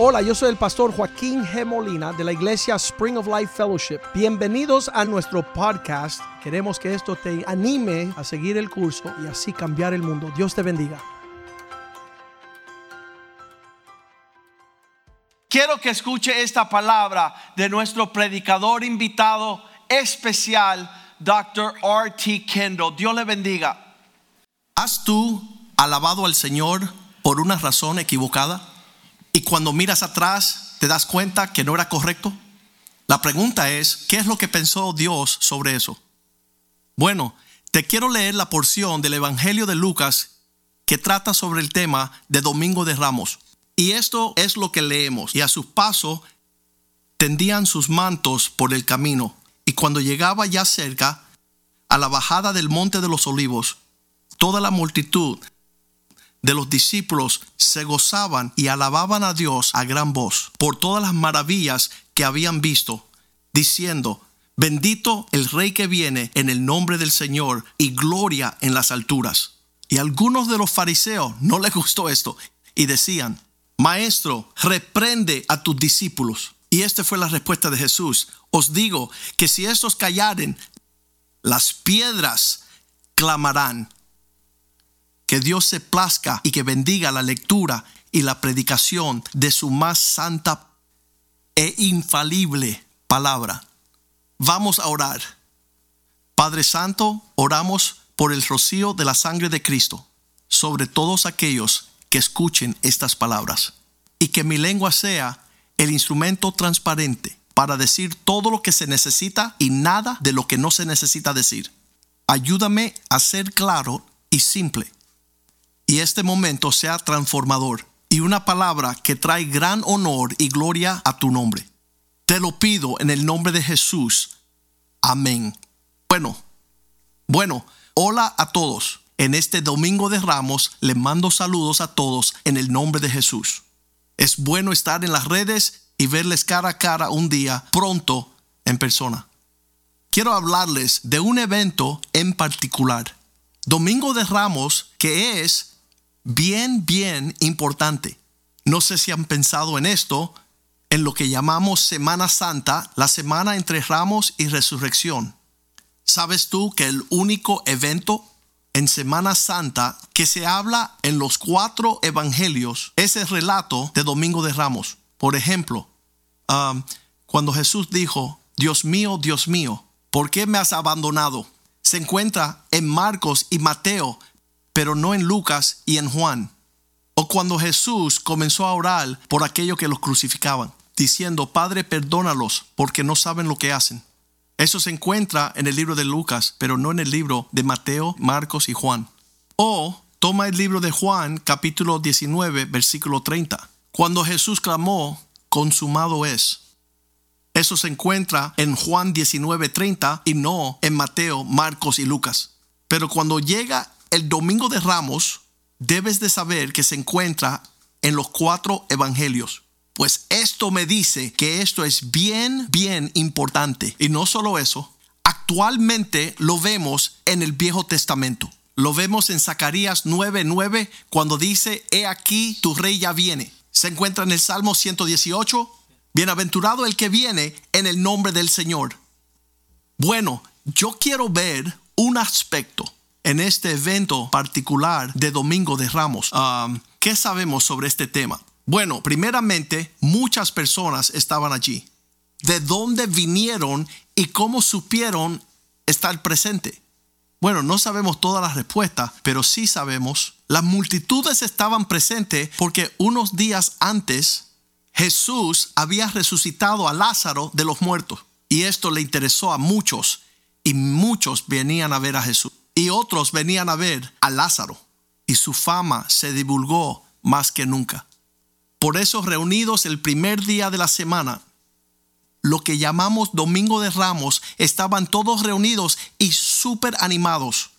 Hola, yo soy el pastor Joaquín G. Molina de la iglesia Spring of Life Fellowship. Bienvenidos a nuestro podcast. Queremos que esto te anime a seguir el curso y así cambiar el mundo. Dios te bendiga. Quiero que escuche esta palabra de nuestro predicador invitado especial, Dr. R.T. Kendall. Dios le bendiga. ¿Has tú alabado al Señor por una razón equivocada? Y cuando miras atrás, ¿te das cuenta que no era correcto? La pregunta es, ¿qué es lo que pensó Dios sobre eso? Bueno, te quiero leer la porción del Evangelio de Lucas que trata sobre el tema de Domingo de Ramos. Y esto es lo que leemos. Y a su paso tendían sus mantos por el camino. Y cuando llegaba ya cerca, a la bajada del monte de los olivos, toda la multitud de los discípulos se gozaban y alababan a Dios a gran voz por todas las maravillas que habían visto, diciendo, bendito el Rey que viene en el nombre del Señor y gloria en las alturas. Y algunos de los fariseos no les gustó esto y decían, Maestro, reprende a tus discípulos. Y esta fue la respuesta de Jesús. Os digo que si estos callaren, las piedras clamarán que Dios se plazca y que bendiga la lectura y la predicación de su más santa e infalible palabra. Vamos a orar. Padre Santo, oramos por el rocío de la sangre de Cristo sobre todos aquellos que escuchen estas palabras y que mi lengua sea el instrumento transparente para decir todo lo que se necesita y nada de lo que no se necesita decir. Ayúdame a ser claro y simple y este momento sea transformador y una palabra que trae gran honor y gloria a tu nombre. Te lo pido en el nombre de Jesús. Amén. Bueno, bueno, hola a todos. En este domingo de Ramos le mando saludos a todos en el nombre de Jesús. Es bueno estar en las redes y verles cara a cara un día pronto en persona. Quiero hablarles de un evento en particular. Domingo de Ramos, que es bien, bien importante. No sé si han pensado en esto, en lo que llamamos Semana Santa, la semana entre ramos y resurrección. ¿Sabes tú que el único evento en Semana Santa que se habla en los cuatro evangelios es el relato de Domingo de Ramos? Por ejemplo, um, cuando Jesús dijo, Dios mío, Dios mío, ¿por qué me has abandonado? Se encuentra en Marcos y Mateo pero no en Lucas y en Juan. O cuando Jesús comenzó a orar por aquellos que los crucificaban, diciendo, Padre, perdónalos porque no saben lo que hacen. Eso se encuentra en el libro de Lucas, pero no en el libro de Mateo, Marcos y Juan. O toma el libro de Juan, capítulo 19, versículo 30. Cuando Jesús clamó, consumado es. Eso se encuentra en Juan 19, 30 y no en Mateo, Marcos y Lucas. Pero cuando llega el domingo de Ramos debes de saber que se encuentra en los cuatro evangelios. Pues esto me dice que esto es bien, bien importante. Y no solo eso, actualmente lo vemos en el Viejo Testamento. Lo vemos en Zacarías 9:9 cuando dice, he aquí tu rey ya viene. Se encuentra en el Salmo 118, bienaventurado el que viene en el nombre del Señor. Bueno, yo quiero ver un aspecto en este evento particular de Domingo de Ramos. ¿Qué sabemos sobre este tema? Bueno, primeramente, muchas personas estaban allí. ¿De dónde vinieron y cómo supieron estar presente? Bueno, no sabemos todas las respuestas, pero sí sabemos. Las multitudes estaban presentes porque unos días antes Jesús había resucitado a Lázaro de los muertos. Y esto le interesó a muchos y muchos venían a ver a Jesús y otros venían a ver a Lázaro y su fama se divulgó más que nunca. Por eso reunidos el primer día de la semana, lo que llamamos Domingo de Ramos, estaban todos reunidos y súper animados.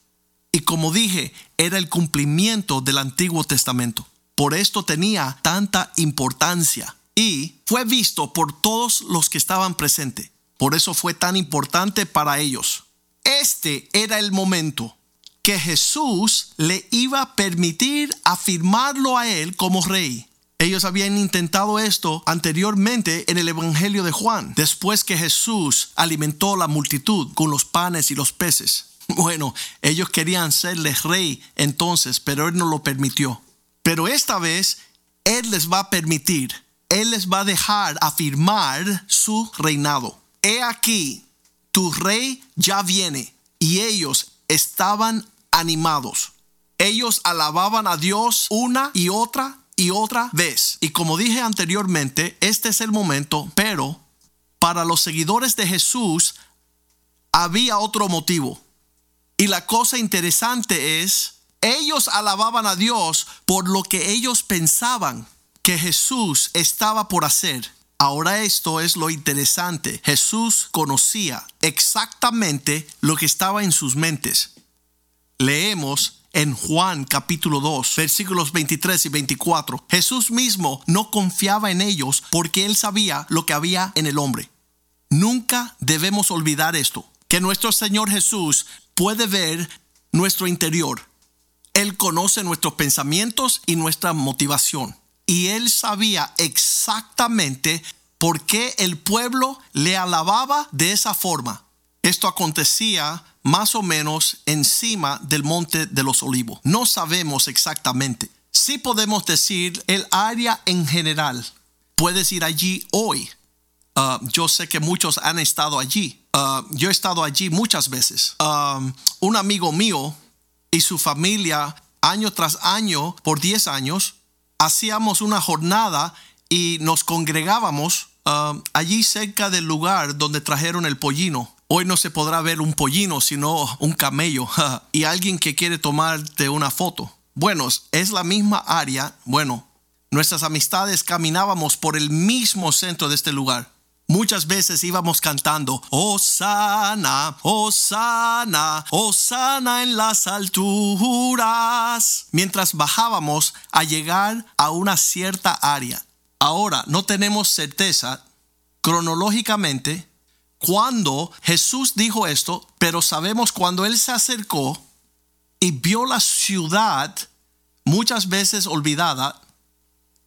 Y como dije, era el cumplimiento del Antiguo Testamento. Por esto tenía tanta importancia y fue visto por todos los que estaban presentes. Por eso fue tan importante para ellos. Este era el momento que Jesús le iba a permitir afirmarlo a él como rey. Ellos habían intentado esto anteriormente en el Evangelio de Juan, después que Jesús alimentó la multitud con los panes y los peces. Bueno, ellos querían serle rey entonces, pero Él no lo permitió. Pero esta vez Él les va a permitir, Él les va a dejar afirmar su reinado. He aquí, tu rey ya viene. Y ellos estaban animados. Ellos alababan a Dios una y otra y otra vez. Y como dije anteriormente, este es el momento, pero para los seguidores de Jesús había otro motivo. Y la cosa interesante es, ellos alababan a Dios por lo que ellos pensaban que Jesús estaba por hacer. Ahora esto es lo interesante. Jesús conocía exactamente lo que estaba en sus mentes. Leemos en Juan capítulo 2, versículos 23 y 24. Jesús mismo no confiaba en ellos porque él sabía lo que había en el hombre. Nunca debemos olvidar esto, que nuestro Señor Jesús puede ver nuestro interior. Él conoce nuestros pensamientos y nuestra motivación y él sabía exactamente por qué el pueblo le alababa de esa forma. Esto acontecía más o menos encima del monte de los olivos. No sabemos exactamente. Sí podemos decir el área en general. Puedes ir allí hoy. Uh, yo sé que muchos han estado allí. Uh, yo he estado allí muchas veces. Um, un amigo mío y su familia, año tras año, por 10 años, hacíamos una jornada y nos congregábamos um, allí cerca del lugar donde trajeron el pollino. Hoy no se podrá ver un pollino, sino un camello y alguien que quiere tomarte una foto. Bueno, es la misma área. Bueno, nuestras amistades caminábamos por el mismo centro de este lugar. Muchas veces íbamos cantando, Osana, Osana, Osana en las alturas, mientras bajábamos a llegar a una cierta área. Ahora, no tenemos certeza cronológicamente cuando Jesús dijo esto, pero sabemos cuando Él se acercó y vio la ciudad muchas veces olvidada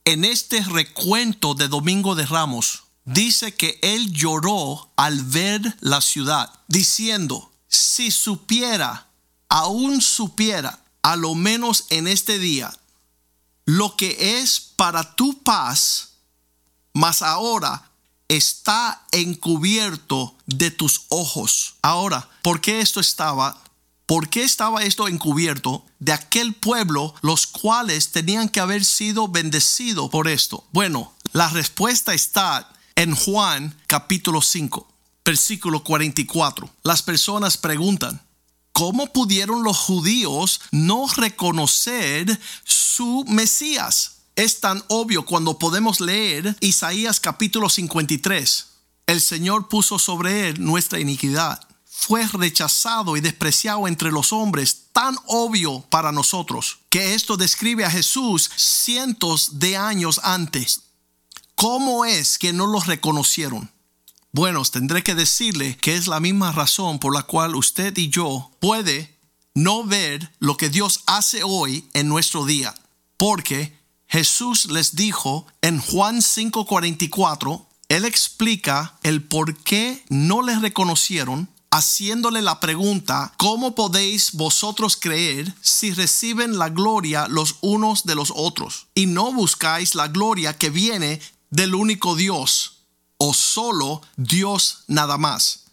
en este recuento de Domingo de Ramos dice que él lloró al ver la ciudad, diciendo, si supiera, aún supiera, a lo menos en este día, lo que es para tu paz, mas ahora está encubierto de tus ojos. Ahora, ¿por qué esto estaba? ¿Por qué estaba esto encubierto de aquel pueblo los cuales tenían que haber sido bendecidos por esto? Bueno, la respuesta está en Juan capítulo 5, versículo 44, las personas preguntan, ¿cómo pudieron los judíos no reconocer su Mesías? Es tan obvio cuando podemos leer Isaías capítulo 53. El Señor puso sobre él nuestra iniquidad. Fue rechazado y despreciado entre los hombres, tan obvio para nosotros, que esto describe a Jesús cientos de años antes. ¿Cómo es que no los reconocieron? Bueno, tendré que decirle que es la misma razón por la cual usted y yo puede no ver lo que Dios hace hoy en nuestro día. Porque Jesús les dijo en Juan 5:44, Él explica el por qué no les reconocieron, haciéndole la pregunta, ¿cómo podéis vosotros creer si reciben la gloria los unos de los otros y no buscáis la gloria que viene del único Dios o solo Dios nada más.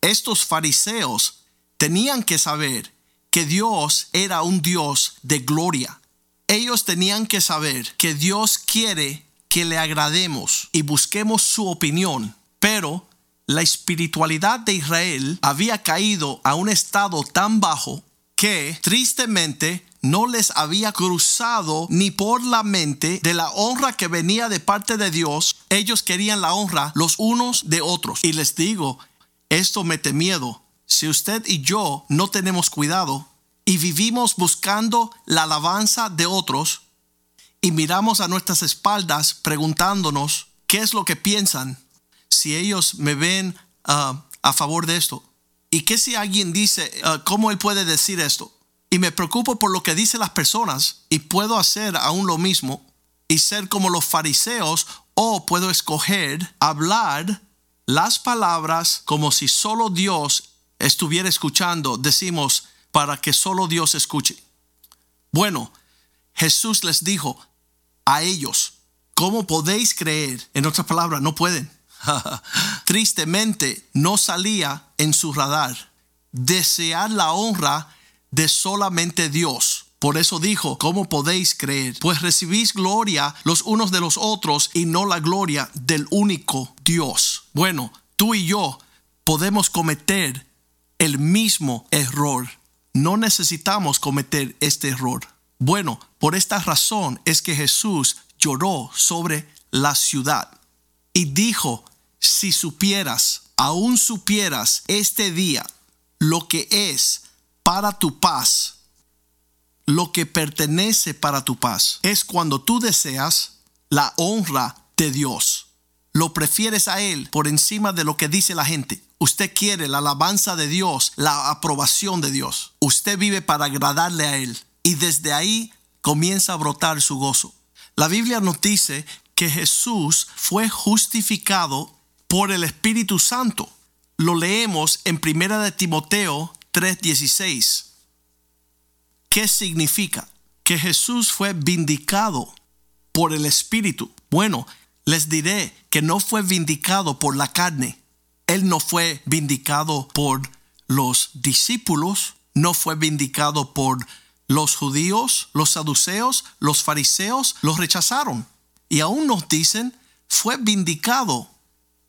Estos fariseos tenían que saber que Dios era un Dios de gloria. Ellos tenían que saber que Dios quiere que le agrademos y busquemos su opinión, pero la espiritualidad de Israel había caído a un estado tan bajo que tristemente no les había cruzado ni por la mente de la honra que venía de parte de Dios. Ellos querían la honra los unos de otros. Y les digo, esto mete miedo. Si usted y yo no tenemos cuidado y vivimos buscando la alabanza de otros y miramos a nuestras espaldas preguntándonos qué es lo que piensan, si ellos me ven ah, a favor de esto. ¿Y qué si alguien dice, ah, cómo él puede decir esto? Y me preocupo por lo que dicen las personas y puedo hacer aún lo mismo, y ser como los fariseos o puedo escoger hablar las palabras como si solo Dios estuviera escuchando, decimos, para que solo Dios escuche. Bueno, Jesús les dijo a ellos, ¿cómo podéis creer? En otras palabras, no pueden. Tristemente, no salía en su radar desear la honra de solamente Dios. Por eso dijo, ¿cómo podéis creer? Pues recibís gloria los unos de los otros y no la gloria del único Dios. Bueno, tú y yo podemos cometer el mismo error. No necesitamos cometer este error. Bueno, por esta razón es que Jesús lloró sobre la ciudad y dijo, si supieras, aún supieras este día lo que es para tu paz, lo que pertenece para tu paz, es cuando tú deseas la honra de Dios. Lo prefieres a Él por encima de lo que dice la gente. Usted quiere la alabanza de Dios, la aprobación de Dios. Usted vive para agradarle a Él. Y desde ahí comienza a brotar su gozo. La Biblia nos dice que Jesús fue justificado por el Espíritu Santo. Lo leemos en Primera de Timoteo 3:16. ¿Qué significa? Que Jesús fue vindicado por el Espíritu. Bueno, les diré que no fue vindicado por la carne. Él no fue vindicado por los discípulos, no fue vindicado por los judíos, los saduceos, los fariseos, los rechazaron. Y aún nos dicen, fue vindicado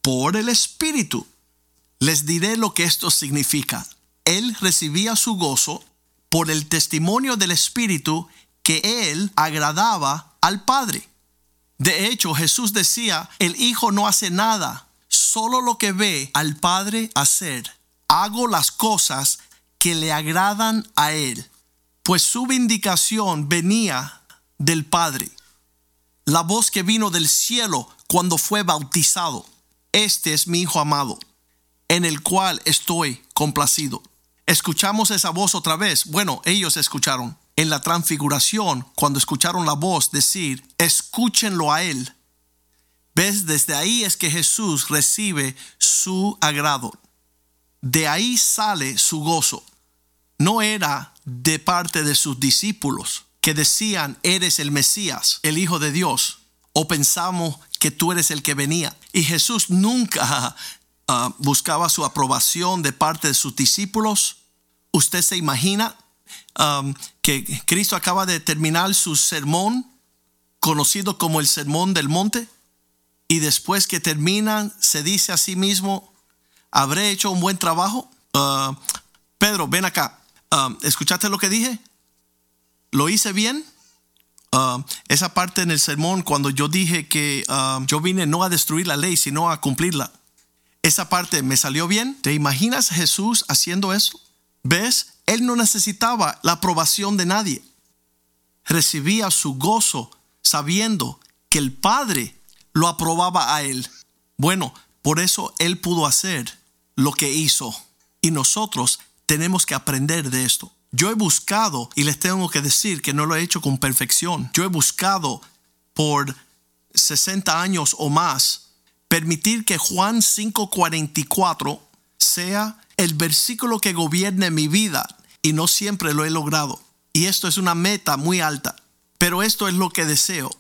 por el Espíritu. Les diré lo que esto significa. Él recibía su gozo por el testimonio del Espíritu que él agradaba al Padre. De hecho, Jesús decía, el Hijo no hace nada, solo lo que ve al Padre hacer. Hago las cosas que le agradan a Él, pues su vindicación venía del Padre. La voz que vino del cielo cuando fue bautizado este es mi Hijo amado, en el cual estoy complacido. Escuchamos esa voz otra vez. Bueno, ellos escucharon en la transfiguración cuando escucharon la voz decir, escúchenlo a Él. ¿Ves? Desde ahí es que Jesús recibe su agrado. De ahí sale su gozo. No era de parte de sus discípulos que decían, eres el Mesías, el Hijo de Dios, o pensamos que tú eres el que venía. Y Jesús nunca ah, buscaba su aprobación de parte de sus discípulos. Usted se imagina um, que Cristo acaba de terminar su sermón, conocido como el sermón del monte, y después que termina, se dice a sí mismo, ¿habré hecho un buen trabajo? Ah, Pedro, ven acá. Ah, ¿Escuchaste lo que dije? ¿Lo hice bien? Um, esa parte en el sermón cuando yo dije que yo vine no a destruir la ley, sino a cumplirla. Esa parte me salió bien. ¿Te imaginas Jesús haciendo eso? ¿Ves? Él no necesitaba la aprobación de nadie. Recibía su gozo sabiendo que el Padre lo aprobaba a él. Bueno, por eso él pudo hacer lo que hizo. Y nosotros tenemos que aprender de esto. Yo he buscado, y les tengo que decir que no lo he hecho con perfección, yo he buscado por 60 años o más permitir que Juan 5:44 sea el versículo que gobierne mi vida y no siempre lo he logrado. Y esto es una meta muy alta, pero esto es lo que deseo.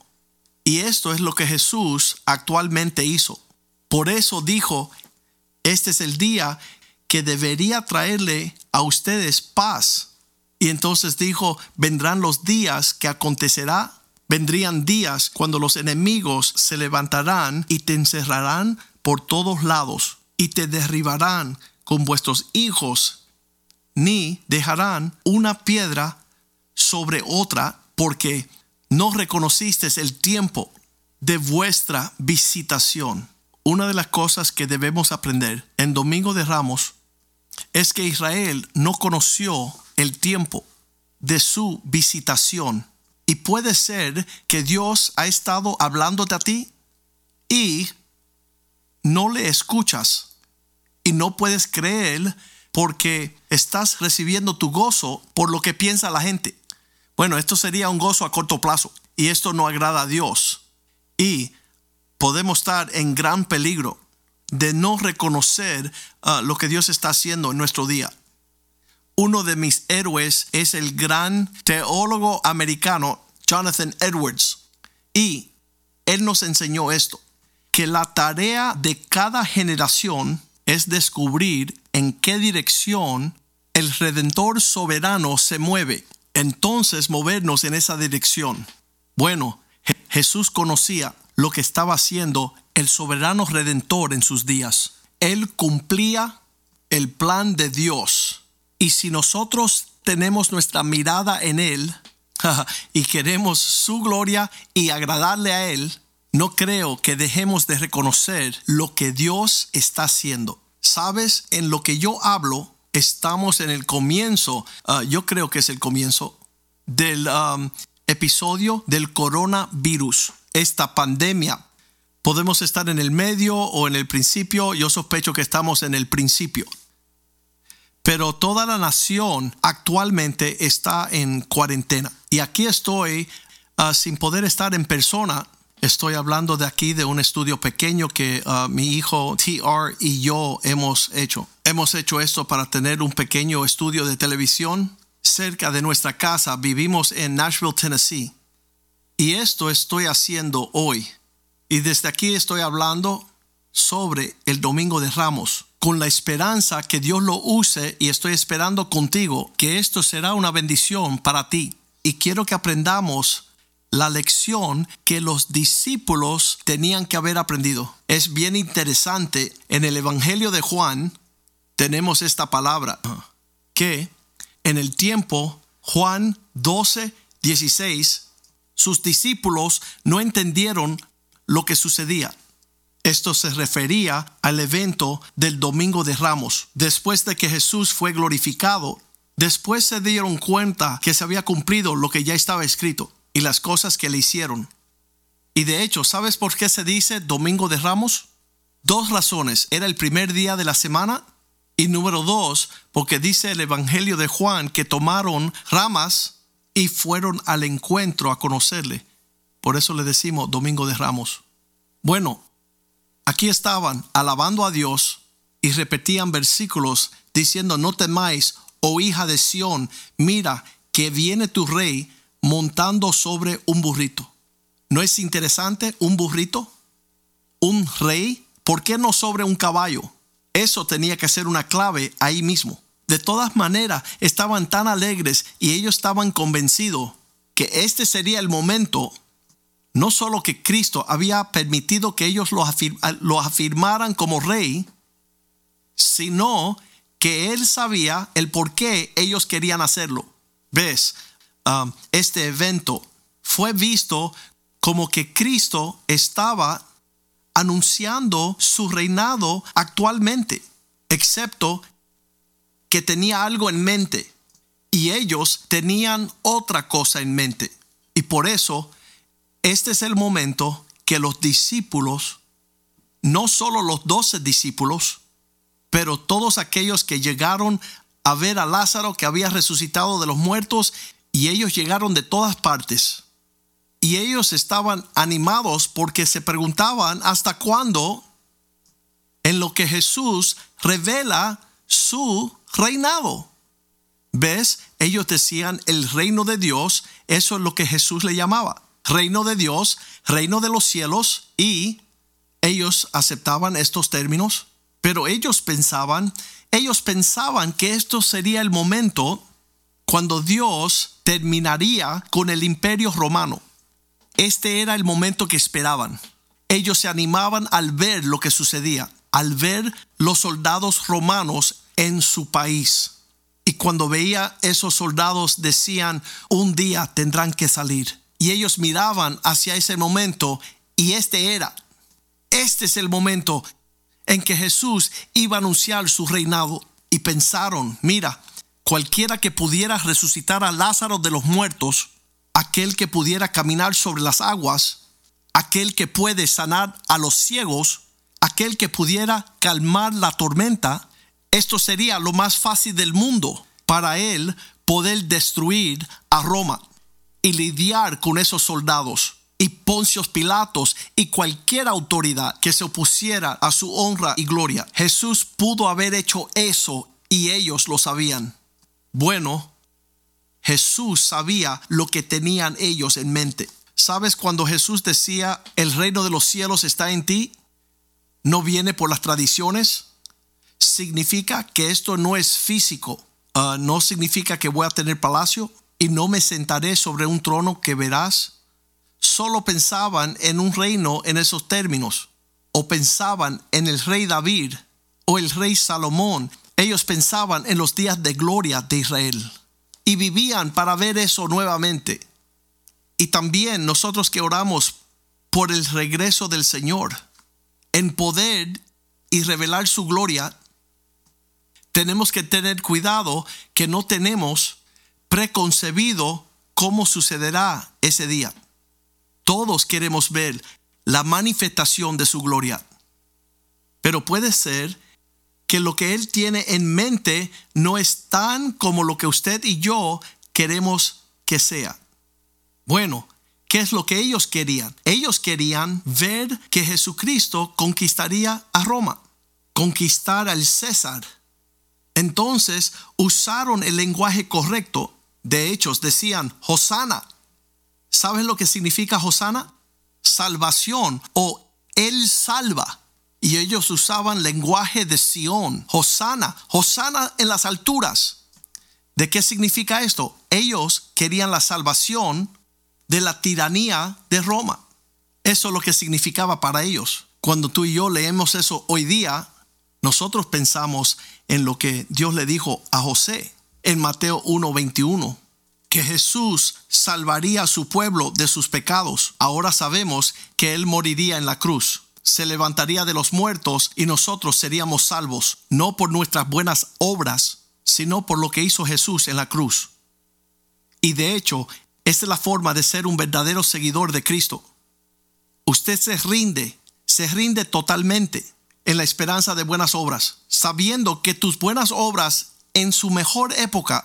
Y esto es lo que Jesús actualmente hizo. Por eso dijo, este es el día que debería traerle a ustedes paz y entonces dijo, vendrán los días que acontecerá, vendrían días cuando los enemigos se levantarán y te encerrarán por todos lados y te derribarán con vuestros hijos, ni dejarán una piedra sobre otra, porque no reconociste el tiempo de vuestra visitación. Una de las cosas que debemos aprender en Domingo de Ramos es que Israel no conoció el tiempo de su visitación. Y puede ser que Dios ha estado hablándote a ti y no le escuchas y no puedes creer porque estás recibiendo tu gozo por lo que piensa la gente. Bueno, esto sería un gozo a corto plazo. y esto no agrada a Dios. Y podemos estar en gran peligro de no reconocer uh, lo que Dios está haciendo en nuestro día. Uno de mis héroes es el gran teólogo americano Jonathan Edwards. Y él nos enseñó esto, que la tarea de cada generación es descubrir en qué dirección el Redentor soberano se mueve. Entonces movernos en esa dirección. Bueno, Jesús conocía lo que estaba haciendo el soberano redentor en sus días. Él cumplía el plan de Dios. Y si nosotros tenemos nuestra mirada en Él y queremos su gloria y agradarle a Él, no creo que dejemos de reconocer lo que Dios está haciendo. Sabes, en lo que yo hablo, estamos en el comienzo, ah, yo creo que es el comienzo del um, episodio del coronavirus, esta pandemia Podemos estar en el medio o en el principio. Yo sospecho que estamos en el principio. Pero toda la nación actualmente está en cuarentena. Y aquí estoy ah, sin poder estar en persona. Estoy hablando de aquí de un estudio pequeño que ah, mi hijo TR y yo hemos hecho. Hemos hecho esto para tener un pequeño estudio de televisión cerca de nuestra casa. Vivimos en Nashville, Tennessee. Y esto estoy haciendo hoy. Y desde aquí estoy hablando sobre el Domingo de Ramos, con la esperanza que Dios lo use y estoy esperando contigo que esto será una bendición para ti. Y quiero que aprendamos la lección que los discípulos tenían que haber aprendido. Es bien interesante, en el Evangelio de Juan tenemos esta palabra, que en el tiempo Juan 12, 16, sus discípulos no entendieron lo que sucedía. Esto se refería al evento del Domingo de Ramos. Después de que Jesús fue glorificado, después se dieron cuenta que se había cumplido lo que ya estaba escrito y las cosas que le hicieron. Y de hecho, ¿sabes por qué se dice Domingo de Ramos? Dos razones. Era el primer día de la semana y número dos, porque dice el Evangelio de Juan que tomaron ramas y fueron al encuentro a conocerle. Por eso le decimos Domingo de Ramos. Bueno, aquí estaban alabando a Dios y repetían versículos diciendo, no temáis, oh hija de Sión, mira que viene tu rey montando sobre un burrito. ¿No es interesante un burrito? ¿Un rey? ¿Por qué no sobre un caballo? Eso tenía que ser una clave ahí mismo. De todas maneras, estaban tan alegres y ellos estaban convencidos que este sería el momento no solo que Cristo había permitido que ellos lo, afirmaran como rey, sino que él sabía el por qué ellos querían hacerlo. ¿Ves? Um, este evento fue visto como que Cristo estaba anunciando su reinado actualmente, excepto que tenía algo en mente y ellos tenían otra cosa en mente. Y por eso este es el momento que los discípulos, no solo los doce discípulos, pero todos aquellos que llegaron a ver a Lázaro que había resucitado de los muertos y ellos llegaron de todas partes. Y ellos estaban animados porque se preguntaban hasta cuándo en lo que Jesús revela su reinado. ¿Ves? Ellos decían el reino de Dios, eso es lo que Jesús le llamaba reino de Dios, reino de los cielos, y ellos aceptaban estos términos, pero ellos pensaban, ellos pensaban que esto sería el momento cuando Dios terminaría con el imperio romano. Este era el momento que esperaban. Ellos se animaban al ver lo que sucedía, al ver los soldados romanos en su país. Y cuando veía esos soldados decían, un día tendrán que salir y ellos miraban hacia ese momento y este era, este es el momento en que Jesús iba a anunciar su reinado y pensaron, mira, cualquiera que pudiera resucitar a Lázaro de los muertos, aquel que pudiera caminar sobre las aguas, aquel que puede sanar a los ciegos, aquel que pudiera calmar la tormenta, esto sería lo más fácil del mundo para él poder destruir a Roma. y lidiar con esos soldados y Poncios Pilatos y cualquier autoridad que se opusiera a su honra y gloria. Jesús pudo haber hecho eso y ellos lo sabían. Bueno, Jesús sabía lo que tenían ellos en mente. ¿Sabes cuando Jesús decía, el reino de los cielos está en ti? ¿No viene por las tradiciones? Significa que esto no es físico. Ah, no significa que voy a tener palacio y no me sentaré sobre un trono que verás solo pensaban en un reino en esos términos, o pensaban en el rey David o el rey Salomón. Ellos pensaban en los días de gloria de Israel y vivían para ver eso nuevamente. Y también nosotros que oramos por el regreso del Señor en poder y revelar su gloria, tenemos que tener cuidado que no tenemos preconcebido cómo sucederá ese día. Todos queremos ver la manifestación de su gloria. Pero puede ser que lo que Él tiene en mente no es tan como lo que usted y yo queremos que sea. Bueno, ¿qué es lo que ellos querían? Ellos querían ver que Jesucristo conquistaría a Roma, conquistar al César. Entonces usaron el lenguaje correcto. De hechos decían, Hosana, ¿Sabes lo que significa Hosana? Salvación o Él salva. Y ellos usaban lenguaje de Sión. Hosana, Hosana en las alturas. ¿De qué significa esto? Ellos querían la salvación de la tiranía de Roma. Eso es lo que significaba para ellos. Cuando tú y yo leemos eso hoy día, nosotros pensamos en lo que Dios le dijo a José en Mateo 1:21 que Jesús salvaría a su pueblo de sus pecados. Ahora sabemos que Él moriría en la cruz, se levantaría de los muertos y nosotros seríamos salvos, no por nuestras buenas obras, sino por lo que hizo Jesús en la cruz. Y de hecho, esta es la forma de ser un verdadero seguidor de Cristo. Usted se rinde, se rinde totalmente en la esperanza de buenas obras, sabiendo que tus buenas obras en su mejor época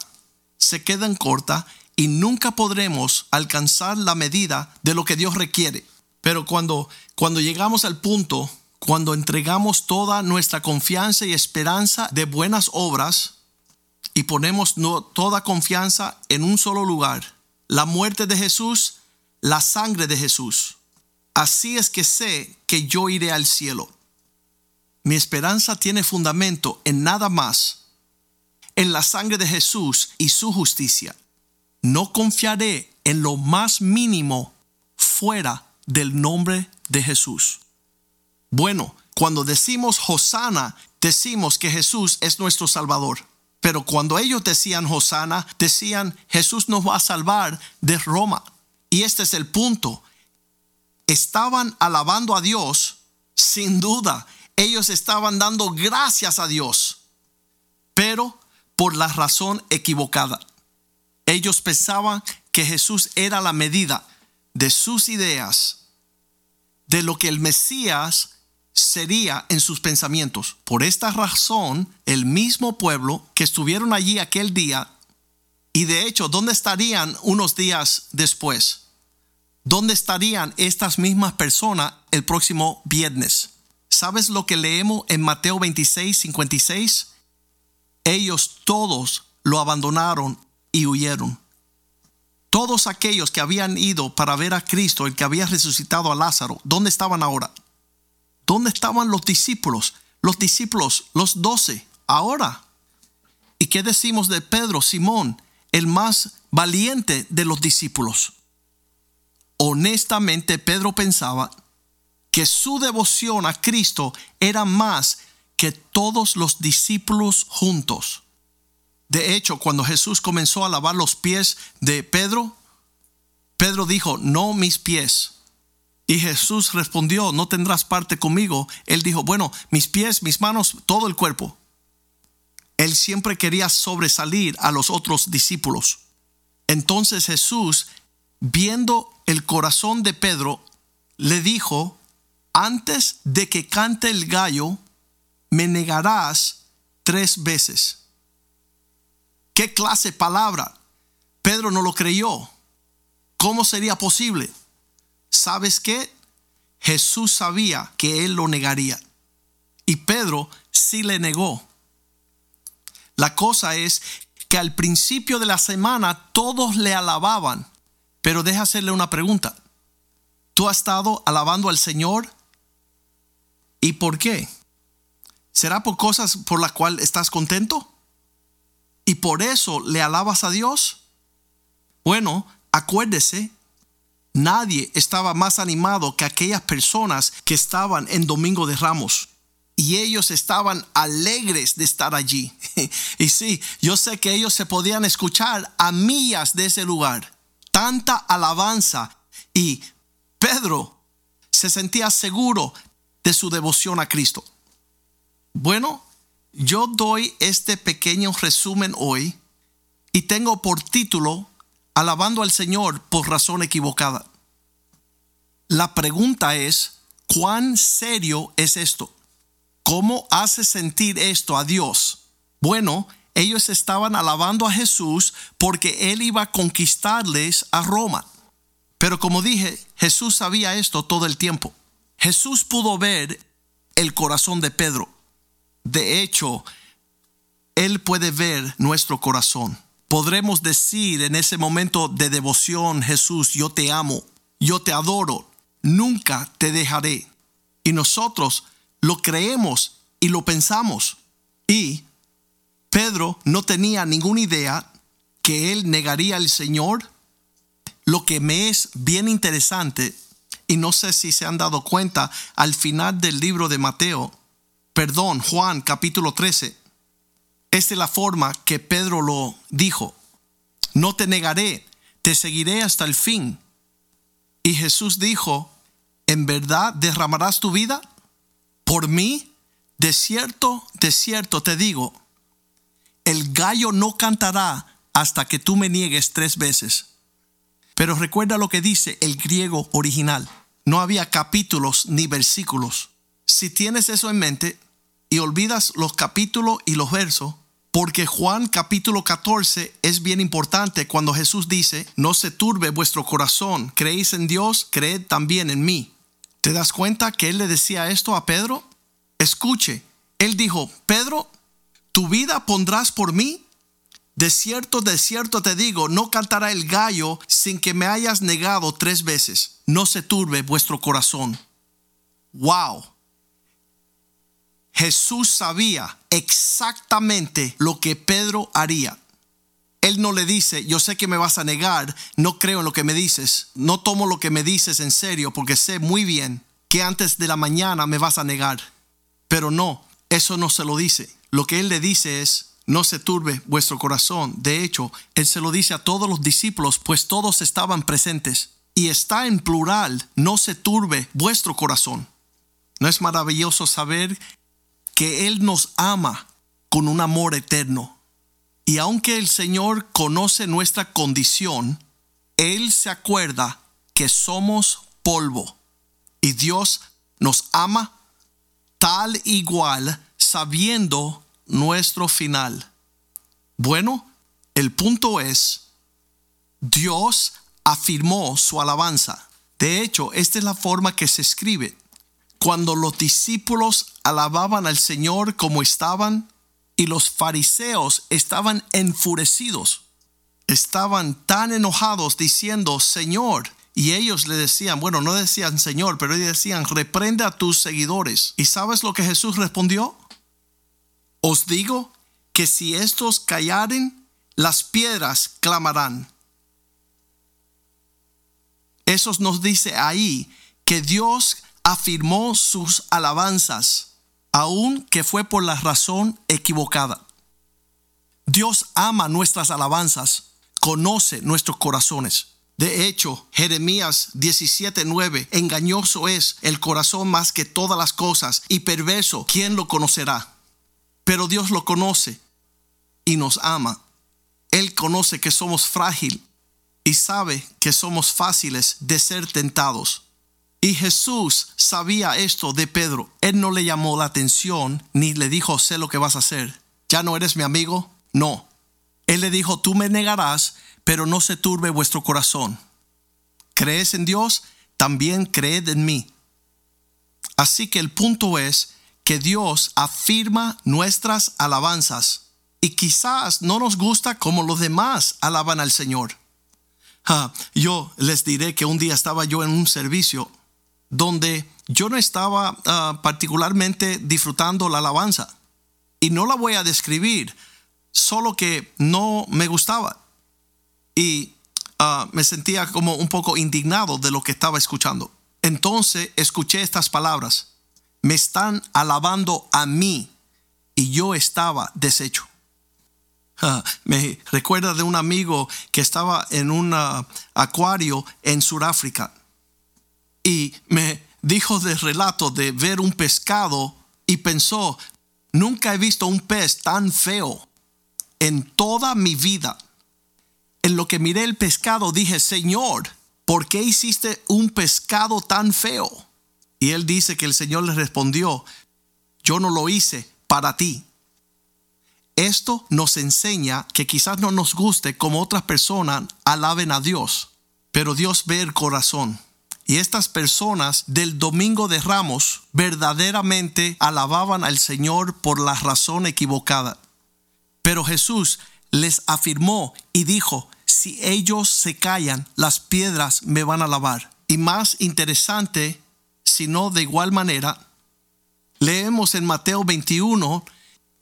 se quedan cortas y nunca podremos alcanzar la medida de lo que Dios requiere. Pero cuando, cuando llegamos al punto, cuando entregamos toda nuestra confianza y esperanza de buenas obras y ponemos toda confianza en un solo lugar, la muerte de Jesús, la sangre de Jesús. Así es que sé que yo iré al cielo. Mi esperanza tiene fundamento en nada más en la sangre de Jesús y su justicia. No confiaré en lo más mínimo fuera del nombre de Jesús. Bueno, cuando decimos Hosana, decimos que Jesús es nuestro Salvador. Pero cuando ellos decían Hosana, decían Jesús nos va a salvar de Roma. Y este es el punto. Estaban alabando a Dios, sin duda. Ellos estaban dando gracias a Dios. Pero por la razón equivocada. Ellos pensaban que Jesús era la medida de sus ideas, de lo que el Mesías sería en sus pensamientos. Por esta razón, el mismo pueblo que estuvieron allí aquel día, y de hecho, ¿dónde estarían unos días después? ¿Dónde estarían estas mismas personas el próximo viernes? ¿Sabes lo que leemos en Mateo 26, 56? ellos todos lo abandonaron y huyeron. Todos aquellos que habían ido para ver a Cristo, el que había resucitado a Lázaro, ¿dónde estaban ahora? ¿Dónde estaban los discípulos? Los discípulos, los doce, ahora. ¿Y qué decimos de Pedro, Simón, el más valiente de los discípulos? Honestamente, Pedro pensaba que su devoción a Cristo era más que todos los discípulos juntos. De hecho, cuando Jesús comenzó a lavar los pies de Pedro, Pedro dijo, no mis pies. Y Jesús respondió, no tendrás parte conmigo. Él dijo, bueno, mis pies, mis manos, todo el cuerpo. Él siempre quería sobresalir a los otros discípulos. Entonces Jesús, viendo el corazón de Pedro, le dijo, antes de que cante el gallo, me negarás tres veces. ¿Qué clase de palabra? Pedro no lo creyó. ¿Cómo sería posible? ¿Sabes qué? Jesús sabía que él lo negaría. Y Pedro sí le negó. La cosa es que al principio de la semana todos le alababan. Pero deja hacerle una pregunta. ¿Tú has estado alabando al Señor? ¿Y por qué? ¿Será por cosas por las cuales estás contento? ¿Y por eso le alabas a Dios? Bueno, acuérdese, nadie estaba más animado que aquellas personas que estaban en Domingo de Ramos y ellos estaban alegres de estar allí. y sí, yo sé que ellos se podían escuchar a millas de ese lugar. Tanta alabanza y Pedro se sentía seguro de su devoción a Cristo. Bueno, yo doy este pequeño resumen hoy y tengo por título Alabando al Señor por razón equivocada. La pregunta es, ¿cuán serio es esto? ¿Cómo hace sentir esto a Dios? Bueno, ellos estaban alabando a Jesús porque Él iba a conquistarles a Roma. Pero como dije, Jesús sabía esto todo el tiempo. Jesús pudo ver el corazón de Pedro. De hecho, Él puede ver nuestro corazón. Podremos decir en ese momento de devoción, Jesús, yo te amo, yo te adoro, nunca te dejaré. Y nosotros lo creemos y lo pensamos. Y Pedro no tenía ninguna idea que él negaría al Señor. Lo que me es bien interesante, y no sé si se han dado cuenta, al final del libro de Mateo, perdón, Juan capítulo 13, esta es la forma que Pedro lo dijo. No te negaré, te seguiré hasta el fin. Y Jesús dijo, ¿en verdad derramarás tu vida? Por mí, de cierto, de cierto te digo, el gallo no cantará hasta que tú me niegues tres veces. Pero recuerda lo que dice el griego original. No había capítulos ni versículos. Si tienes eso en mente y olvidas los capítulos y los versos, porque Juan capítulo 14 es bien importante cuando Jesús dice, no se turbe vuestro corazón, creéis en Dios, creed también en mí. ¿Te das cuenta que él le decía esto a Pedro? Escuche, él dijo, Pedro, ¿tu vida pondrás por mí? De cierto, de cierto te digo, no cantará el gallo sin que me hayas negado tres veces. No se turbe vuestro corazón. Wow. Jesús sabía exactamente lo que Pedro haría. Él no le dice, yo sé que me vas a negar, no creo en lo que me dices, no tomo lo que me dices en serio porque sé muy bien que antes de la mañana me vas a negar. Pero no, eso no se lo dice. Lo que él le dice es, no se turbe vuestro corazón. De hecho, él se lo dice a todos los discípulos, pues todos estaban presentes. Y está en plural, no se turbe vuestro corazón. ¿No es maravilloso saber que Él nos ama con un amor eterno? Y aunque el Señor conoce nuestra condición, Él se acuerda que somos polvo y Dios nos ama tal igual sabiendo nuestro final. Bueno, el punto es, Dios afirmó su alabanza. De hecho, esta es la forma que se escribe. Cuando los discípulos alababan al Señor como estaban, y los fariseos estaban enfurecidos, estaban tan enojados diciendo, Señor, y ellos le decían, bueno, no decían Señor, pero ellos decían, reprende a tus seguidores. ¿Y sabes lo que Jesús respondió? Os digo que si estos callaren, las piedras clamarán. Eso nos dice ahí que Dios afirmó sus alabanzas aun que fue por la razón equivocada. Dios ama nuestras alabanzas, conoce nuestros corazones. De hecho, Jeremías 17:9, engañoso es el corazón más que todas las cosas y perverso, ¿quién lo conocerá? Pero Dios lo conoce y nos ama. Él conoce que somos frágil y sabe que somos fáciles de ser tentados. Y Jesús sabía esto de Pedro. Él no le llamó la atención ni le dijo, sé lo que vas a hacer. ¿Ya no eres mi amigo? No. Él le dijo, tú me negarás, pero no se turbe vuestro corazón. ¿Crees en Dios? También creed en mí. Así que el punto es que Dios afirma nuestras alabanzas y quizás no nos gusta como los demás alaban al Señor. Ah, yo les diré que un día estaba yo en un servicio donde yo no estaba ah, particularmente disfrutando la alabanza. Y no la voy a describir, solo que no me gustaba. Y ah, me sentía como un poco indignado de lo que estaba escuchando. Entonces escuché estas palabras, me están alabando a mí. Y yo estaba deshecho. Me recuerda de un amigo que estaba en un ah, acuario en Sudáfrica y me dijo de relato de ver un pescado y pensó, nunca he visto un pez tan feo en toda mi vida. En lo que miré el pescado dije, Señor, ¿por qué hiciste un pescado tan feo? Y él dice que el Señor le respondió, yo no lo hice para ti. Esto nos enseña que quizás no nos guste como otras personas alaben a Dios, pero Dios ve el corazón. Y estas personas del Domingo de Ramos verdaderamente alababan al Señor por la razón equivocada. Pero Jesús les afirmó y dijo, si ellos se callan, las piedras me van a alabar. Y más interesante, si no de igual manera, leemos en Mateo 21,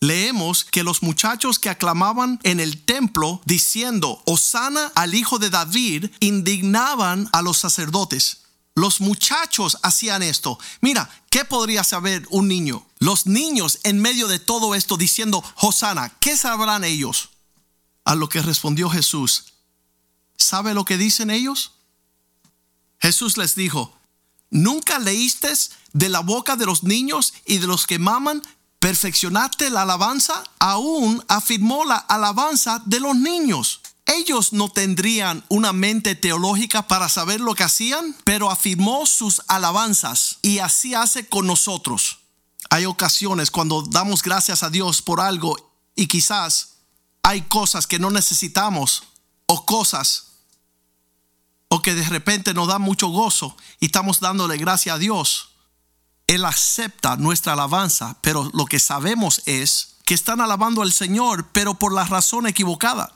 leemos que los muchachos que aclamaban en el templo diciendo, Osana al hijo de David, indignaban a los sacerdotes. Los muchachos hacían esto. Mira, ¿qué podría saber un niño? Los niños en medio de todo esto diciendo, Hosana, ¿qué sabrán ellos? A lo que respondió Jesús, ¿sabe lo que dicen ellos? Jesús les dijo, ¿nunca leíste de la boca de los niños y de los que maman perfeccionaste la alabanza, aún afirmó la alabanza de los niños. Ellos no tendrían una mente teológica para saber lo que hacían, pero afirmó sus alabanzas y así hace con nosotros. Hay ocasiones cuando damos gracias a Dios por algo y quizás hay cosas que no necesitamos o cosas o que de repente nos da mucho gozo y estamos dándole gracias a Dios él acepta nuestra alabanza, pero lo que sabemos es que están alabando al Señor, pero por la razón equivocada.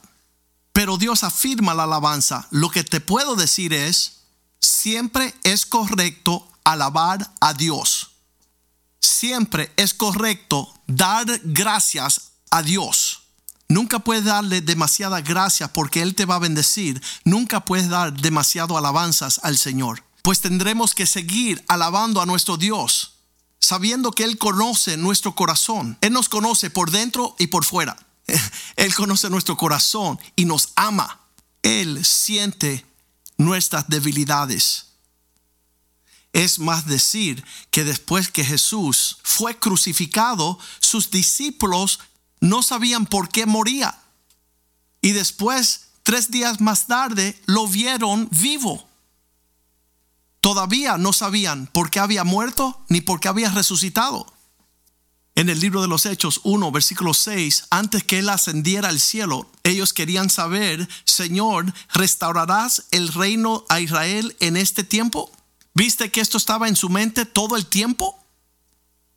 Pero Dios afirma la alabanza. Lo que te puedo decir es, siempre es correcto alabar a Dios. Siempre es correcto dar gracias a Dios. Nunca puedes darle demasiada gracia porque Él te va a bendecir. Nunca puedes dar demasiado alabanzas al Señor pues tendremos que seguir alabando a nuestro Dios, sabiendo que Él conoce nuestro corazón. Él nos conoce por dentro y por fuera. Él conoce nuestro corazón y nos ama. Él siente nuestras debilidades. Es más decir que después que Jesús fue crucificado, sus discípulos no sabían por qué moría. Y después, tres días más tarde, lo vieron vivo todavía no sabían por qué había muerto ni por qué había resucitado. En el libro de los Hechos 1, versículo 6, antes que él ascendiera al cielo, ellos querían saber, Señor, ¿restaurarás el reino a Israel en este tiempo? ¿Viste que esto estaba en su mente todo el tiempo?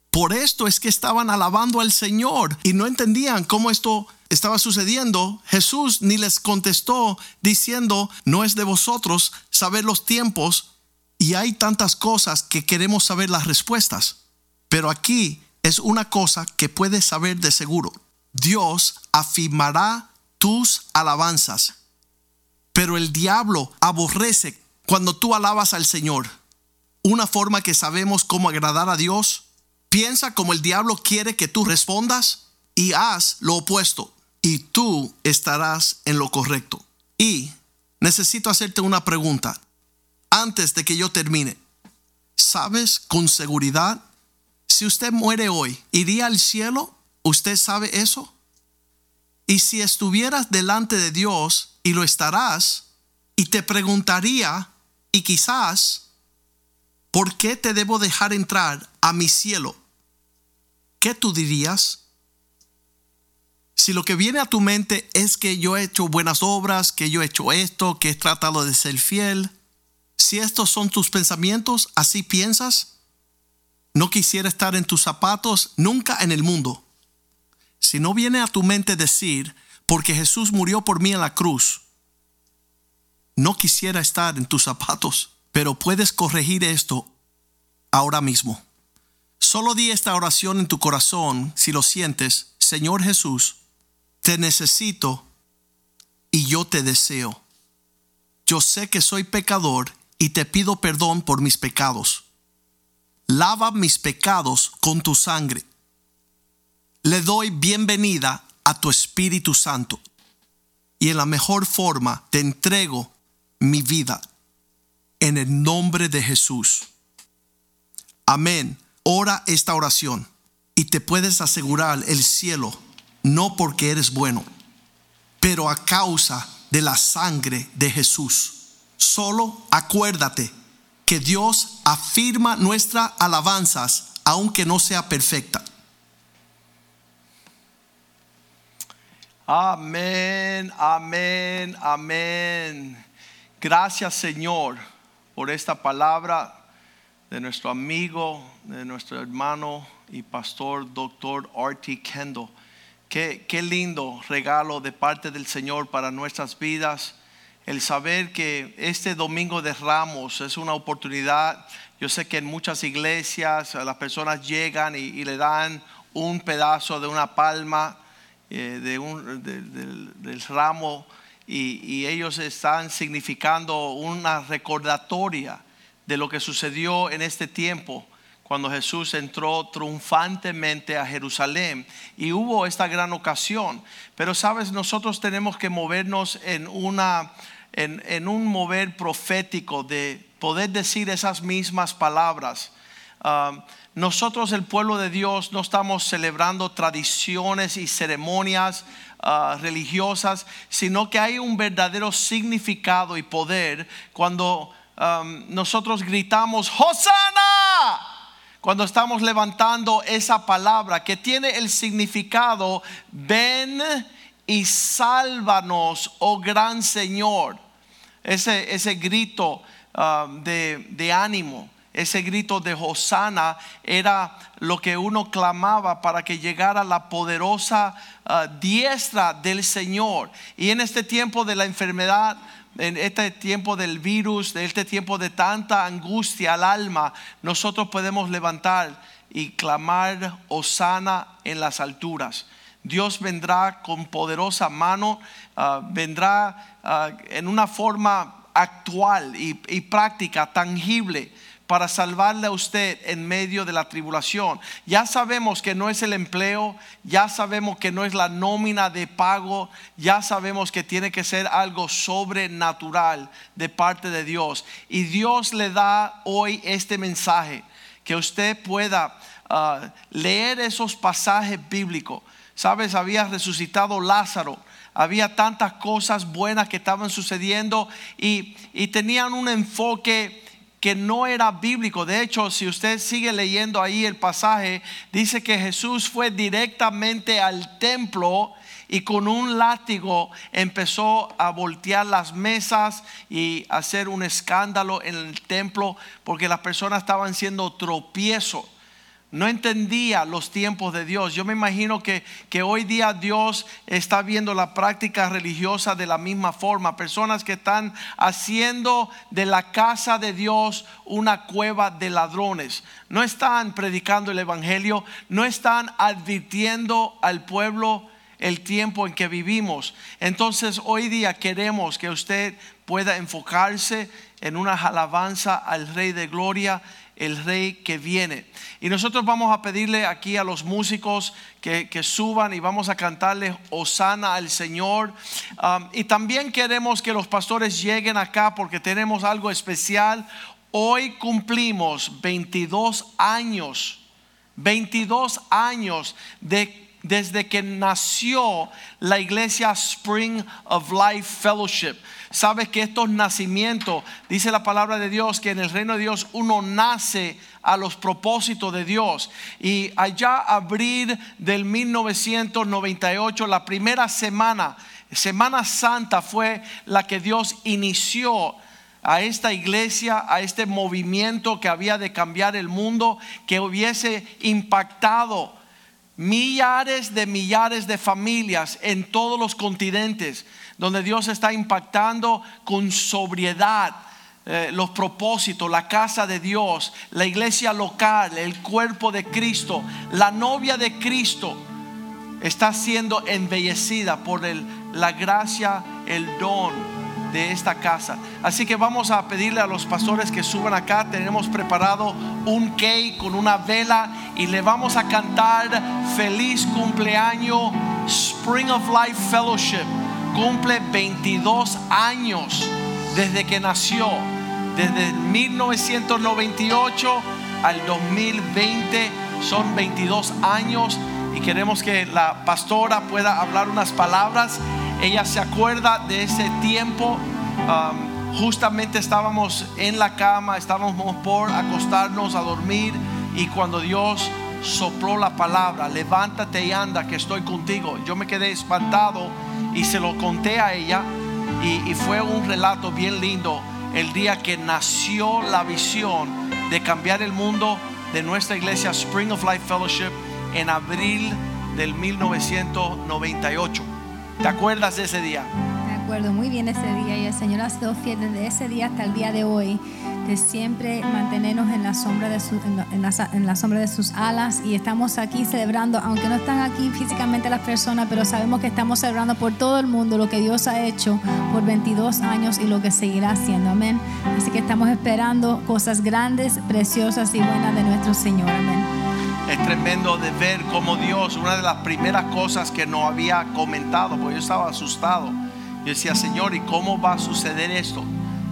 Por esto es que estaban alabando al Señor y no entendían cómo esto estaba sucediendo. Jesús ni les contestó diciendo, no es de vosotros saber los tiempos y hay tantas cosas que queremos saber las respuestas. Pero aquí es una cosa que puedes saber de seguro. Dios afirmará tus alabanzas. Pero el diablo aborrece cuando tú alabas al Señor. Una forma que sabemos cómo agradar a Dios. Piensa como el diablo quiere que tú respondas y haz lo opuesto. Y tú estarás en lo correcto. Y necesito hacerte una pregunta antes de que yo termine. ¿Sabes con seguridad? Si usted muere hoy, ¿iría al cielo? ¿Usted sabe eso? Y si estuvieras delante de Dios y lo estarás, y te preguntaría, y quizás, ¿por qué te debo dejar entrar a mi cielo? ¿Qué tú dirías? Si lo que viene a tu mente es que yo he hecho buenas obras, que yo he hecho esto, que he tratado de ser fiel, Si estos son tus pensamientos, así piensas, no quisiera estar en tus zapatos nunca en el mundo. Si no viene a tu mente decir, porque Jesús murió por mí en la cruz, no quisiera estar en tus zapatos, pero puedes corregir esto ahora mismo. Solo di esta oración en tu corazón si lo sientes. Señor Jesús, te necesito y yo te deseo. Yo sé que soy pecador y te pido perdón por mis pecados. Lava mis pecados con tu sangre. Le doy bienvenida a tu Espíritu Santo y en la mejor forma te entrego mi vida en el nombre de Jesús. Amén. Ora esta oración y te puedes asegurar el cielo, no porque eres bueno, pero a causa de la sangre de Jesús. Solo acuérdate que Dios afirma nuestras alabanzas aunque no sea perfecta. Amén, amén, amén. Gracias Señor por esta palabra de nuestro amigo, de nuestro hermano y pastor doctor R.T. Kendall. Qué, qué lindo regalo de parte del Señor para nuestras vidas. El saber que este domingo de Ramos es una oportunidad. Yo sé que en muchas iglesias las personas llegan y, le dan un pedazo de una palma eh, de un, del ramo y, y ellos están significando una recordatoria de lo que sucedió en este tiempo cuando Jesús entró triunfantemente a Jerusalén y hubo esta gran ocasión. Pero sabes, nosotros tenemos que movernos en, una, en, un mover profético de poder decir esas mismas palabras. Um, nosotros, el pueblo de Dios, no estamos celebrando tradiciones y ceremonias uh, religiosas, sino que hay un verdadero significado y poder cuando nosotros gritamos, Hosanna cuando estamos levantando esa palabra que tiene el significado, ven y sálvanos, oh gran Señor. Ese, ese grito um, de, ánimo, ese grito de Hosanna era lo que uno clamaba para que llegara la poderosa uh, diestra del Señor. Y en este tiempo de la enfermedad, en este tiempo del virus, de este tiempo de tanta angustia al alma, nosotros podemos levantar y clamar Osana en las alturas. Dios vendrá con poderosa mano, ah, vendrá ah, en una forma actual y práctica, tangible para salvarle a usted en medio de la tribulación. Ya sabemos que no es el empleo, ya sabemos que no es la nómina de pago, ya sabemos que tiene que ser algo sobrenatural de parte de Dios. Y Dios le da hoy este mensaje, que usted pueda ah, leer esos pasajes bíblicos. Sabes, había resucitado Lázaro. Había tantas cosas buenas que estaban sucediendo y, y, tenían un enfoque que no era bíblico. De hecho, si usted sigue leyendo ahí el pasaje, dice que Jesús fue directamente al templo y con un látigo empezó a voltear las mesas y hacer un escándalo en el templo porque las personas estaban siendo tropiezo no entendía los tiempos de Dios. Yo me imagino que, que, hoy día Dios está viendo la práctica religiosa de la misma forma. Personas que están haciendo de la casa de Dios una cueva de ladrones. No están predicando el Evangelio, no están advirtiendo al pueblo el tiempo en que vivimos. Entonces hoy día queremos que usted pueda enfocarse en una alabanza al Rey de Gloria el rey que viene. Y nosotros vamos a pedirle aquí a los músicos que, suban y vamos a cantarle Osana al Señor. Y también queremos que los pastores lleguen acá porque tenemos algo especial. Hoy cumplimos 22 años, 22 años de desde que nació la iglesia Spring of Life Fellowship. Sabes que estos nacimientos, dice la palabra de Dios, que en el reino de Dios uno nace a los propósitos de Dios. Y allá abril del 1998, la primera semana, Semana Santa fue la que Dios inició a esta iglesia, a este movimiento que había de cambiar el mundo, que hubiese impactado millares de millares de familias en todos los continentes, donde Dios está impactando con sobriedad eh, los propósitos, la casa de Dios, la iglesia local, el cuerpo de Cristo, la novia de Cristo está siendo embellecida por el, la gracia, el don de esta casa. Así que vamos a pedirle a los pastores que suban acá. Tenemos preparado un cake con una vela y le vamos a cantar feliz cumpleaños Spring of Life Fellowship. Cumple 22 años desde que nació, desde 1998 al 2020 son 22 años y queremos que la pastora pueda hablar unas palabras. Ella se acuerda de ese tiempo. Um, justamente estábamos en la cama, estábamos por acostarnos a dormir y cuando Dios sopló la palabra, levántate y anda, que estoy contigo. Yo me quedé espantado y se lo conté a ella y, fue un relato bien lindo el día que nació la visión de cambiar el mundo de nuestra iglesia Spring of Life Fellowship en abril del 1998. ¿Te acuerdas de ese día? Me acuerdo muy bien ese día y el Señor ha sido fiel desde ese día hasta el día de hoy de siempre mantenernos en la sombra de, su, en la- en la sombra de sus alas y estamos aquí celebrando, aunque no están aquí físicamente las personas, pero sabemos que estamos celebrando por todo el mundo lo que Dios ha hecho por 22 años y lo que seguirá haciendo, amén. Así que estamos esperando cosas grandes, preciosas y buenas de nuestro Señor, amén. Es tremendo de ver cómo Dios, una de las primeras cosas que no había comentado, porque yo estaba asustado. Yo decía, Señor, ¿y cómo va a suceder esto?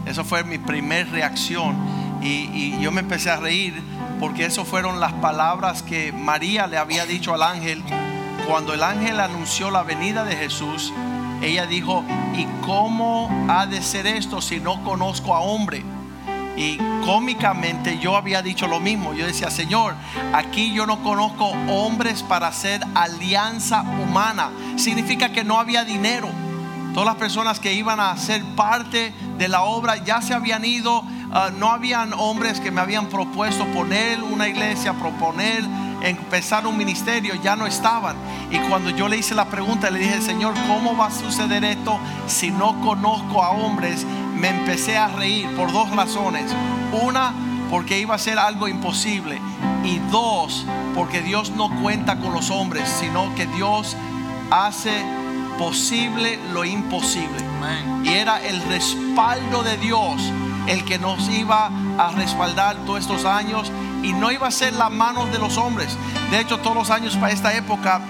Esa fue mi primer reacción. Y, y yo me empecé a reír porque eso fueron las palabras que María le había dicho al ángel. Cuando el ángel anunció la venida de Jesús, ella dijo, ¿y cómo ha de ser esto si no conozco a hombre? Y cómicamente yo había dicho lo mismo. Yo decía, Señor, aquí yo no conozco hombres para hacer alianza humana. Significa que no había dinero. Todas las personas que iban a ser parte de la obra ya se habían ido. Ah, no habían hombres que me habían propuesto poner una iglesia, proponer empezar un ministerio, ya no estaban. Y cuando yo le hice la pregunta, le dije, Señor, ¿cómo va a suceder esto si no conozco a hombres? Me empecé a reír por dos razones. Una, porque iba a ser algo imposible. Y dos, porque Dios no cuenta con los hombres, sino que Dios hace posible lo imposible. Y era el respaldo de Dios el que nos iba a respaldar todos estos años y no iba a ser la mano de los hombres. De hecho, todos los años para esta época,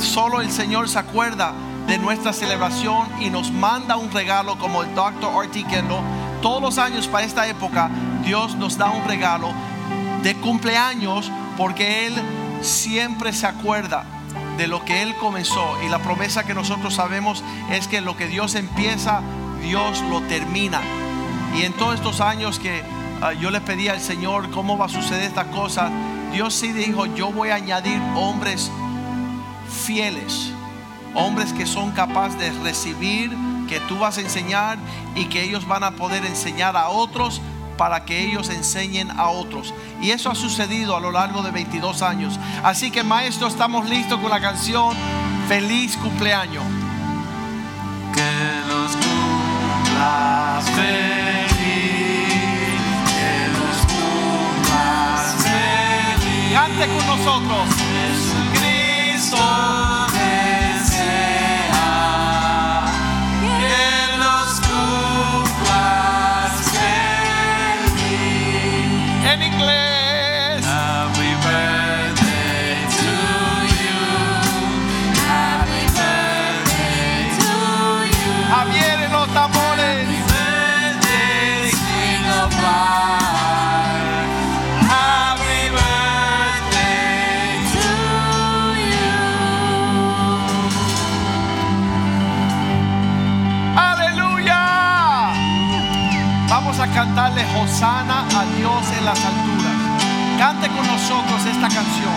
solo el Señor se acuerda de nuestra celebración y nos manda un regalo como el Dr. R.T. Kendall. Todos los años para esta época, Dios nos da un regalo de cumpleaños porque Él siempre se acuerda de lo que Él comenzó. Y la promesa que nosotros sabemos es que lo que Dios empieza, Dios lo termina. Y en todos estos años que ah, yo le pedí al Señor cómo va a suceder esta cosa, Dios sí dijo, yo voy a añadir hombres fieles, hombres que son capaces de recibir, que tú vas a enseñar y que ellos van a poder enseñar a otros para que ellos enseñen a otros. Y eso ha sucedido a lo largo de 22 años. Así que maestro, estamos listos con la canción Feliz cumpleaños. Que los cumplas feliz, que los cumplas feliz. Cante con nosotros. Jesucristo Hosana a Dios en las alturas. Cante con nosotros esta canción.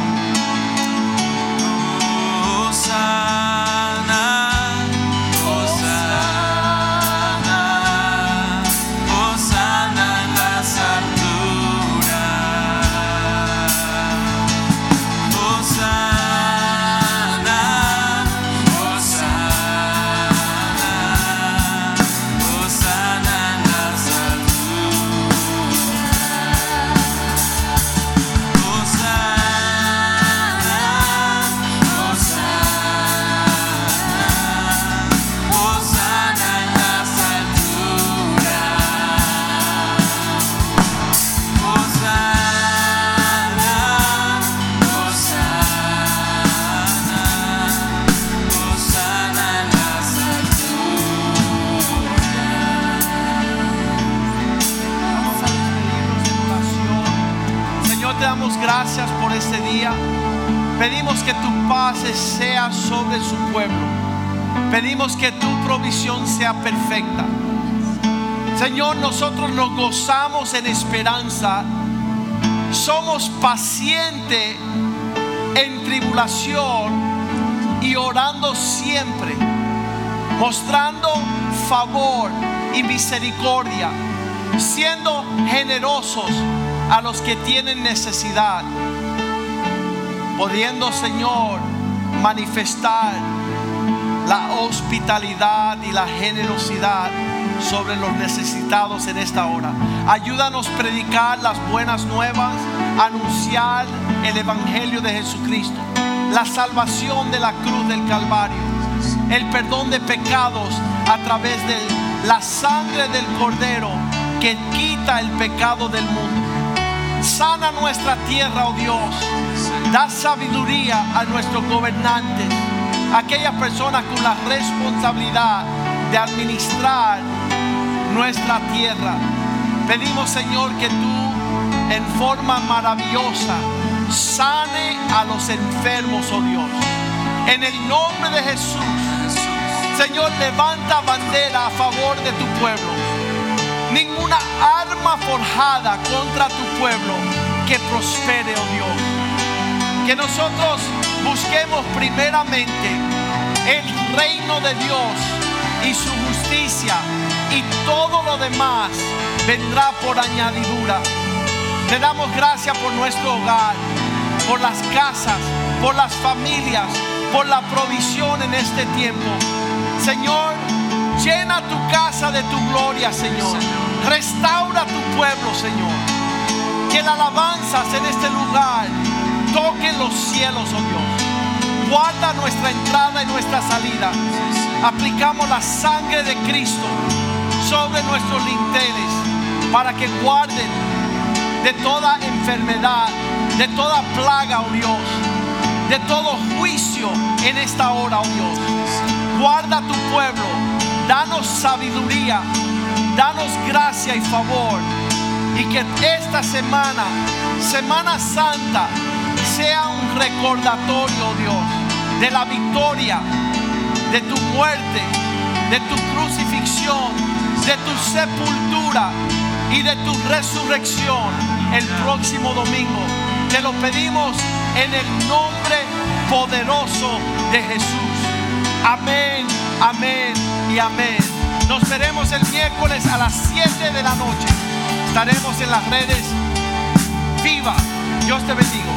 Que tu provisión sea perfecta. Señor, nosotros nos gozamos en esperanza. Somos pacientes en tribulación y orando siempre, mostrando favor y misericordia, siendo generosos a los que tienen necesidad, pudiendo, Señor, manifestar la hospitalidad y la generosidad sobre los necesitados en esta hora. Ayúdanos a predicar las buenas nuevas, anunciar el Evangelio de Jesucristo, la salvación de la cruz del Calvario, el perdón de pecados a través de la sangre del Cordero que quita el pecado del mundo. Sana nuestra tierra, oh Dios. Da sabiduría a nuestros gobernantes, aquellas personas con la responsabilidad de administrar nuestra tierra. Pedimos, Señor, que tú en forma maravillosa sane a los enfermos, oh Dios. En el nombre de Jesús, Señor, levanta bandera a favor de tu pueblo. Ninguna arma forjada contra tu pueblo que prospere, oh Dios. Que nosotros busquemos primeramente el reino de Dios y su justicia y todo lo demás vendrá por añadidura. Te damos gracias por nuestro hogar, por las casas, por las familias, por la provisión en este tiempo. Señor, llena tu casa de tu gloria, Señor. Restaura tu pueblo, Señor. Que las alabanzas en este lugar toquen los cielos, oh Dios. Guarda nuestra entrada y nuestra salida. Aplicamos la sangre de Cristo sobre nuestros linteles para que guarden de toda enfermedad, de toda plaga, oh Dios, de todo juicio en esta hora, oh Dios. Guarda tu pueblo, danos sabiduría, danos gracia y favor. Y que esta semana, Semana Santa, sea un recordatorio, oh Dios, de la victoria, de tu muerte, de tu crucifixión, de tu sepultura y de tu resurrección el próximo domingo. Te lo pedimos en el nombre poderoso de Jesús. Amén, amén y amén. Nos veremos el miércoles a las 7 de la noche. Estaremos en las redes. Viva. Dios te bendiga.